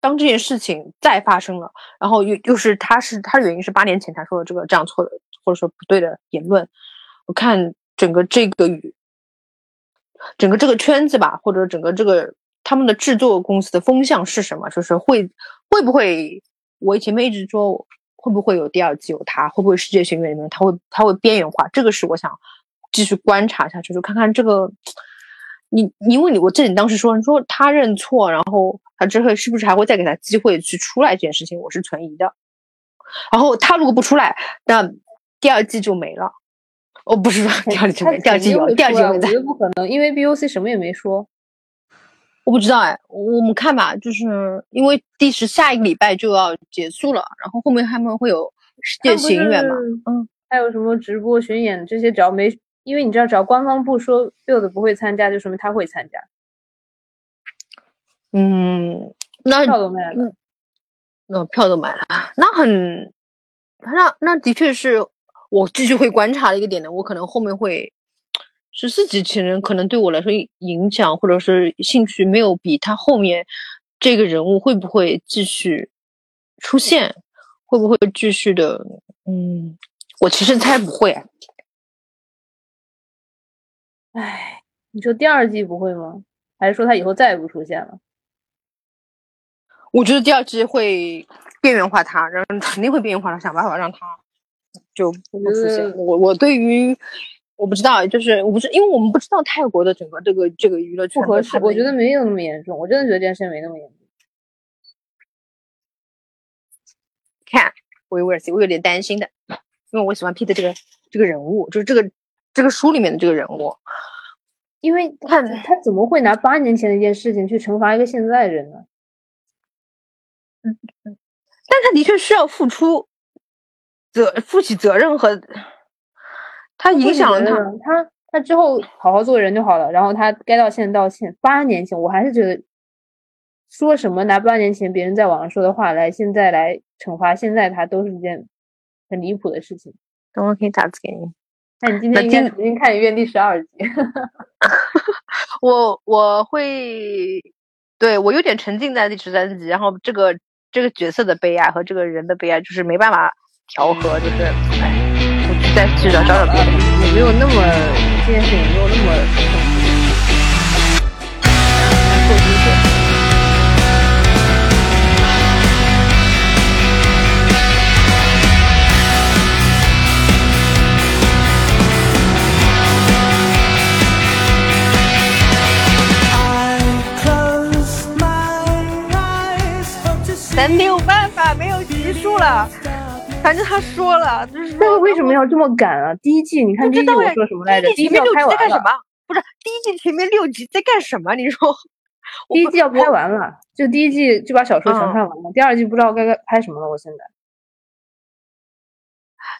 A: 当这件事情再发生了，然后又又是他是他的原因是八年前他说的这个这样错的或者说不对的言论，我看整个这个语整个这个圈子吧，或者整个这个他们的制作公司的风向是什么？就是会会不会？我前面一直说会不会有第二季有他？会不会世界巡演里面他会他会边缘化？这个是我想继续观察下去，就看看这个。你因为你我这里当时说你说他认错，然后他之后是不是还会再给他机会去出来这件事情，我是存疑的。然后他如果不出来，那第二季就没了。哦，不是说第二季
B: 他
A: 没，第二季有，第二季有在
B: 出来我觉。得不可能，因为 BOC 什么也没说。
A: 我不知道哎，我们看吧，就是因为第十下一个礼拜就要结束了，然后后面他们会有世界巡演嘛，嗯，
B: 还有什么直播巡演这些，只要没，因为你知道，只要官方不说 Build 不会参加，就说明他会参加，
A: 嗯，那
B: 票都买了。
A: 那票都买了，那很，那那的确是我继续会观察的一个点的，我可能后面会十四级情人可能对我来说影响或者是兴趣没有比他后面这个人物会不会继续出现，会不会继续的，嗯，我其实猜不会，
B: 唉，你说第二季不会吗？还是说他以后再也不出现了？
A: 我觉得第二季会边缘化他，然后肯定会边缘化他，想办法让他就不出现。我我对于我不知道，就是我不是因为我们不知道泰国的整个这个这个娱乐圈
B: 不合适，我觉得没有那么严重，我真的觉得这件事没那么严重。
A: 看我有点我有点担心的，因为我喜欢 Pete 这个这个人物，就是这个这个书里面的这个人物。
B: 因为
A: 看
B: 他怎么会拿八年前的一件事情去惩罚一个现在人呢？
A: 但他的确需要付出责负起责任和他影响了他。
B: 他，他之后好好做人就好了，然后他该道歉道歉。八年前我还是觉得说什么拿八年前别人在网上说的话来现在来惩罚现在他都是一件很离谱的事情。
A: 等会可以打字给你。
B: 那你今天应该重新看一遍第十二集。
A: 我我会，对我有点沉浸在第十三集，然后这个这个角色的悲哀和这个人的悲哀就是没办法调和，就是哎，我去再去找找找别的，
B: 也没有那么这件事情没有那么。
A: 没有办法，没有集数了。反正他说了，就是
B: 但是为什么要这么赶啊？第一季你看第一季我说什么来着？第一季
A: 六集在干什么？不是第一季前面六集在干什么？你说
B: 第一季要拍完了，就第一季就把小说全看完了，第二季不知道该该拍什么了。我现在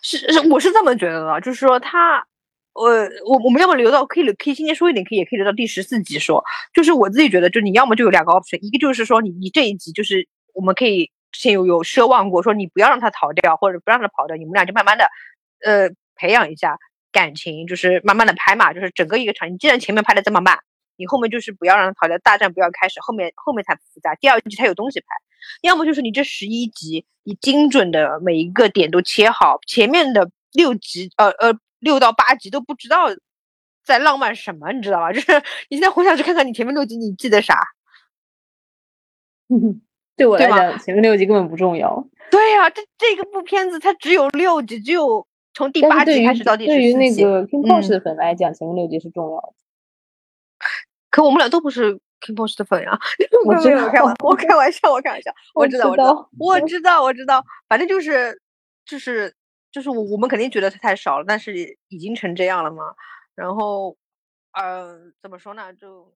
A: 是是我是这么觉得的，就是说他。呃，我我们要么留到可以可以今天说一点，可以也可以留到第十四集说。就是我自己觉得，就你要么就有两个 option，一个就是说你你这一集就是我们可以之前有有奢望过，说你不要让他逃掉，或者不让他跑掉，你们俩就慢慢的呃培养一下感情，就是慢慢的拍嘛，就是整个一个场。你既然前面拍的这么慢，你后面就是不要让他逃掉，大战不要开始，后面后面才复杂。第二季才有东西拍。要么就是你这十一集你精准的每一个点都切好，前面的六集呃呃。六到八集都不知道在浪漫什么，你知道吧？就是你现在回想去看看你前面六集，你记得啥？
B: 对我来讲，前面六集根本不重要。
A: 对呀，这这个部片子它只有六集，只有从第八集开始到第十集
B: 对于那个 King Post 的粉来讲，前面六集是重要的。
A: 可我们俩都不是 King Post 的粉呀。
B: 我知道，
A: 我开玩笑，我开玩笑，我知道，
B: 我知道，
A: 我知道，我知道，反正就是就是。就是我我们肯定觉得它太少了，但是已经成这样了嘛。然后，呃，怎么说呢？就